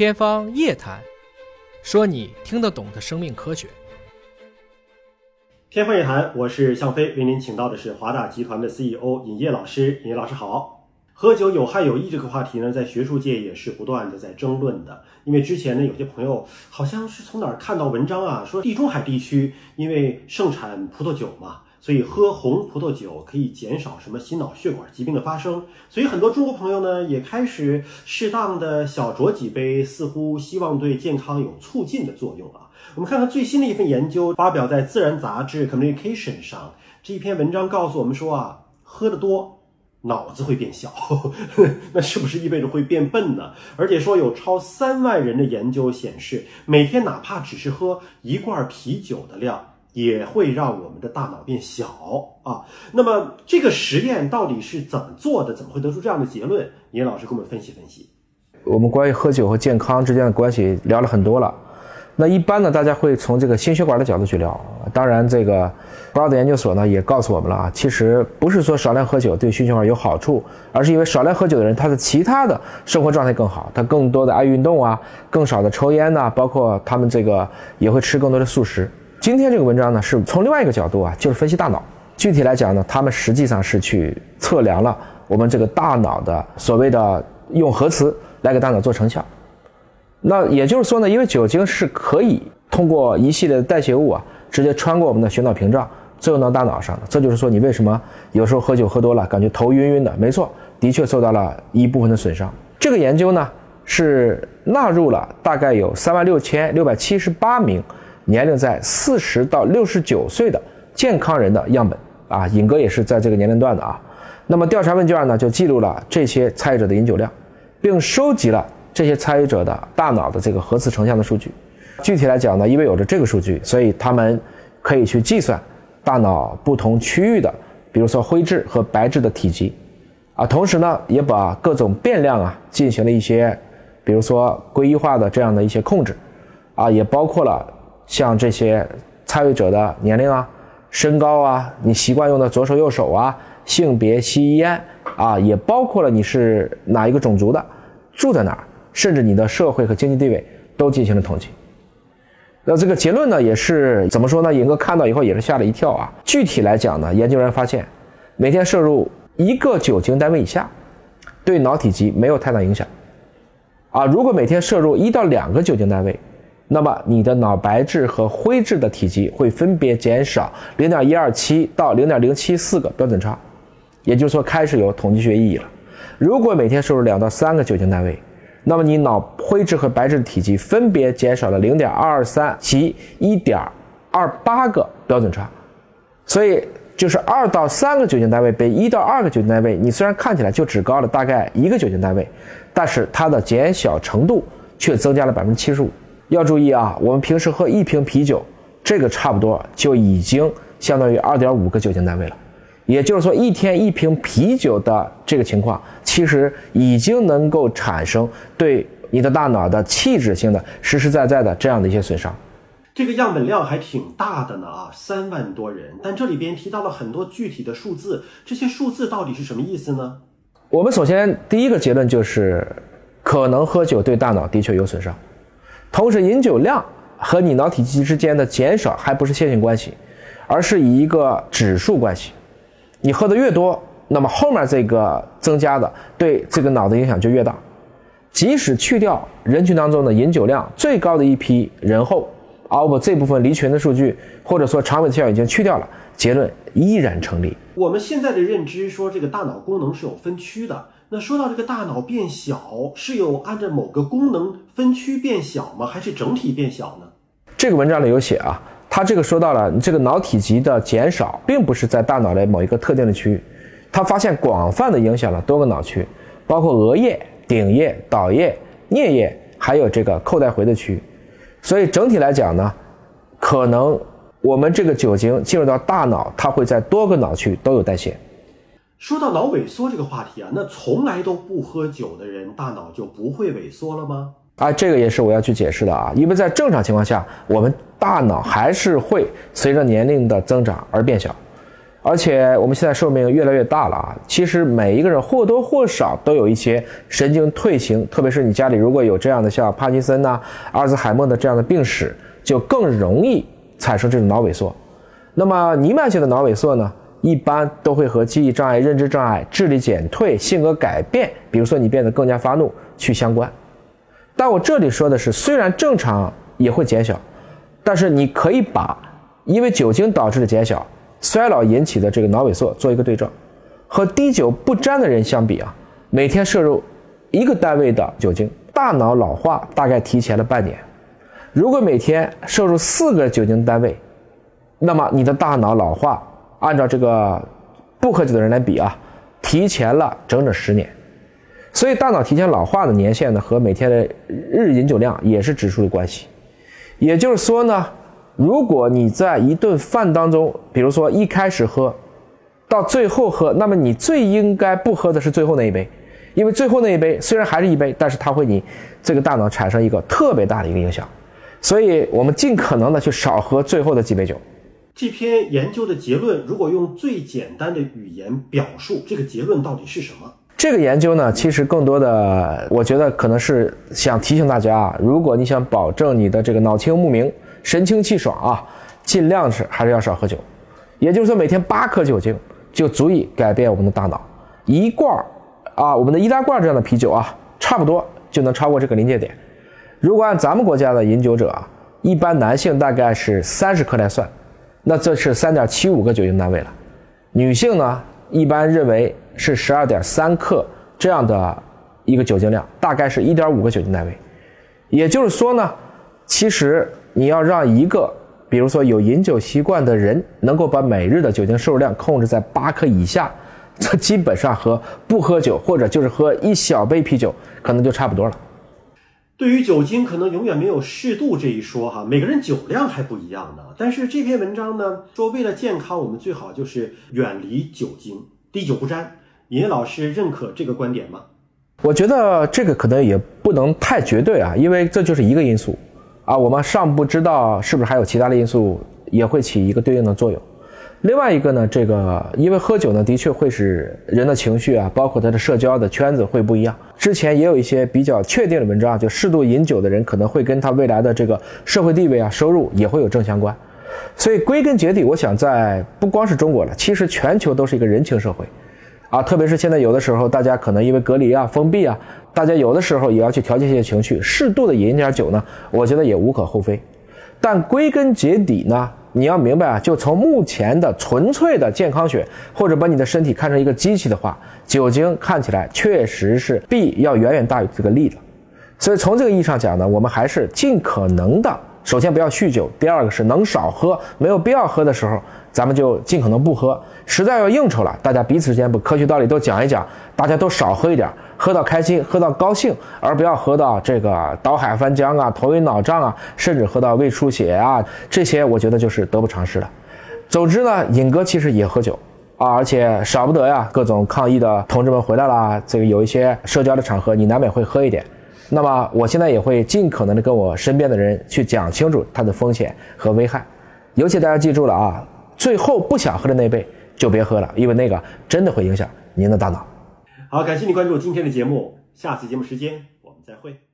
天方夜谭，说你听得懂的生命科学。天方夜谭，我是向飞，为您请到的是华大集团的 CEO 尹烨老师。尹烨老师好。喝酒有害有益这个话题呢，在学术界也是不断的在争论的。因为之前呢，有些朋友好像是从哪儿看到文章啊，说地中海地区因为盛产葡萄酒嘛。所以喝红葡萄酒可以减少什么心脑血管疾病的发生，所以很多中国朋友呢也开始适当的小酌几杯，似乎希望对健康有促进的作用啊。我们看看最新的一份研究，发表在《自然》杂志 Communication 上，这一篇文章告诉我们说啊，喝得多脑子会变小，那是不是意味着会变笨呢？而且说有超三万人的研究显示，每天哪怕只是喝一罐啤酒的量。也会让我们的大脑变小啊。那么这个实验到底是怎么做的？怎么会得出这样的结论？尹老师给我们分析分析。我们关于喝酒和健康之间的关系聊了很多了。那一般呢，大家会从这个心血管的角度去聊。当然，这个博尔研究所呢也告诉我们了啊，其实不是说少量喝酒对心血管有好处，而是因为少量喝酒的人他的其他的生活状态更好，他更多的爱运动啊，更少的抽烟呐，包括他们这个也会吃更多的素食。今天这个文章呢，是从另外一个角度啊，就是分析大脑。具体来讲呢，他们实际上是去测量了我们这个大脑的所谓的用核磁来给大脑做成像。那也就是说呢，因为酒精是可以通过一系列的代谢物啊，直接穿过我们的血脑屏障，作用到大脑上的。这就是说，你为什么有时候喝酒喝多了，感觉头晕晕的？没错，的确受到了一部分的损伤。这个研究呢，是纳入了大概有三万六千六百七十八名。年龄在四十到六十九岁的健康人的样本啊，尹哥也是在这个年龄段的啊。那么调查问卷呢，就记录了这些参与者的饮酒量，并收集了这些参与者的大脑的这个核磁成像的数据。具体来讲呢，因为有着这个数据，所以他们可以去计算大脑不同区域的，比如说灰质和白质的体积啊。同时呢，也把各种变量啊进行了一些，比如说归一化的这样的一些控制啊，也包括了。像这些参与者的年龄啊、身高啊、你习惯用的左手右手啊、性别、吸烟啊，也包括了你是哪一个种族的、住在哪儿，甚至你的社会和经济地位都进行了统计。那这个结论呢，也是怎么说呢？尹哥看到以后也是吓了一跳啊。具体来讲呢，研究人员发现，每天摄入一个酒精单位以下，对脑体积没有太大影响。啊，如果每天摄入一到两个酒精单位，那么你的脑白质和灰质的体积会分别减少零点一二七到零点零七四个标准差，也就是说开始有统计学意义了。如果每天摄入两到三个酒精单位，那么你脑灰质和白质的体积分别减少了零点二二三及一点二八个标准差。所以就是二到三个酒精单位比一到二个酒精单位，你虽然看起来就只高了大概一个酒精单位，但是它的减小程度却增加了百分之七十五。要注意啊，我们平时喝一瓶啤酒，这个差不多就已经相当于二点五个酒精单位了。也就是说，一天一瓶啤酒的这个情况，其实已经能够产生对你的大脑的器质性的实实在在的这样的一些损伤。这个样本量还挺大的呢啊，三万多人。但这里边提到了很多具体的数字，这些数字到底是什么意思呢？我们首先第一个结论就是，可能喝酒对大脑的确有损伤。同时，饮酒量和你脑体积之间的减少还不是线性关系，而是以一个指数关系。你喝的越多，那么后面这个增加的对这个脑的影响就越大。即使去掉人群当中的饮酒量最高的一批人后，而我这部分离群的数据或者说长尾效已经去掉了，结论依然成立。我们现在的认知说，这个大脑功能是有分区的。那说到这个大脑变小，是有按照某个功能分区变小吗？还是整体变小呢？这个文章里有写啊，他这个说到了，这个脑体积的减少，并不是在大脑的某一个特定的区域，他发现广泛的影响了多个脑区，包括额叶、顶叶、岛叶、颞叶，还有这个扣带回的区域。所以整体来讲呢，可能我们这个酒精进入到大脑，它会在多个脑区都有代谢。说到脑萎缩这个话题啊，那从来都不喝酒的人，大脑就不会萎缩了吗？啊，这个也是我要去解释的啊，因为在正常情况下，我们大脑还是会随着年龄的增长而变小，而且我们现在寿命越来越大了啊，其实每一个人或多或少都有一些神经退行，特别是你家里如果有这样的像帕金森呐、阿尔兹海默的这样的病史，就更容易产生这种脑萎缩。那么弥漫性的脑萎缩呢，一般都会和记忆障碍、认知障碍、智力减退、性格改变，比如说你变得更加发怒去相关。但我这里说的是，虽然正常也会减小，但是你可以把因为酒精导致的减小。衰老引起的这个脑萎缩做一个对照，和滴酒不沾的人相比啊，每天摄入一个单位的酒精，大脑老化大概提前了半年。如果每天摄入四个酒精单位，那么你的大脑老化按照这个不喝酒的人来比啊，提前了整整十年。所以大脑提前老化的年限呢，和每天的日饮酒量也是指数的关系。也就是说呢。如果你在一顿饭当中，比如说一开始喝，到最后喝，那么你最应该不喝的是最后那一杯，因为最后那一杯虽然还是一杯，但是它会你这个大脑产生一个特别大的一个影响，所以我们尽可能的去少喝最后的几杯酒。这篇研究的结论，如果用最简单的语言表述，这个结论到底是什么？这个研究呢，其实更多的，我觉得可能是想提醒大家啊，如果你想保证你的这个脑清目明。神清气爽啊，尽量是还是要少喝酒，也就是说每天八克酒精就足以改变我们的大脑。一罐儿啊，我们的易拉罐这样的啤酒啊，差不多就能超过这个临界点。如果按咱们国家的饮酒者啊，一般男性大概是三十克来算，那这是三点七五个酒精单位了。女性呢，一般认为是十二点三克这样的一个酒精量，大概是一点五个酒精单位。也就是说呢，其实。你要让一个，比如说有饮酒习惯的人，能够把每日的酒精摄入量控制在八克以下，这基本上和不喝酒或者就是喝一小杯啤酒，可能就差不多了。对于酒精，可能永远没有适度这一说哈，每个人酒量还不一样呢。但是这篇文章呢，说为了健康，我们最好就是远离酒精，滴酒不沾。尹老师认可这个观点吗？我觉得这个可能也不能太绝对啊，因为这就是一个因素。啊，我们尚不知道是不是还有其他的因素也会起一个对应的作用。另外一个呢，这个因为喝酒呢，的确会使人的情绪啊，包括他的社交的圈子会不一样。之前也有一些比较确定的文章，就适度饮酒的人可能会跟他未来的这个社会地位啊、收入也会有正相关。所以归根结底，我想在不光是中国了，其实全球都是一个人情社会。啊，特别是现在有的时候，大家可能因为隔离啊、封闭啊，大家有的时候也要去调节一些情绪，适度的饮点酒呢，我觉得也无可厚非。但归根结底呢，你要明白啊，就从目前的纯粹的健康学，或者把你的身体看成一个机器的话，酒精看起来确实是弊要远远大于这个利的。所以从这个意义上讲呢，我们还是尽可能的。首先不要酗酒，第二个是能少喝，没有必要喝的时候，咱们就尽可能不喝。实在要应酬了，大家彼此之间把科学道理都讲一讲，大家都少喝一点，喝到开心，喝到高兴，而不要喝到这个倒海翻江啊、头晕脑胀啊，甚至喝到胃出血啊，这些我觉得就是得不偿失了。总之呢，尹哥其实也喝酒啊，而且少不得呀，各种抗议的同志们回来了，这个有一些社交的场合，你难免会喝一点。那么，我现在也会尽可能的跟我身边的人去讲清楚它的风险和危害，尤其大家记住了啊，最后不想喝的那杯就别喝了，因为那个真的会影响您的大脑。好，感谢你关注今天的节目，下次节目时间我们再会。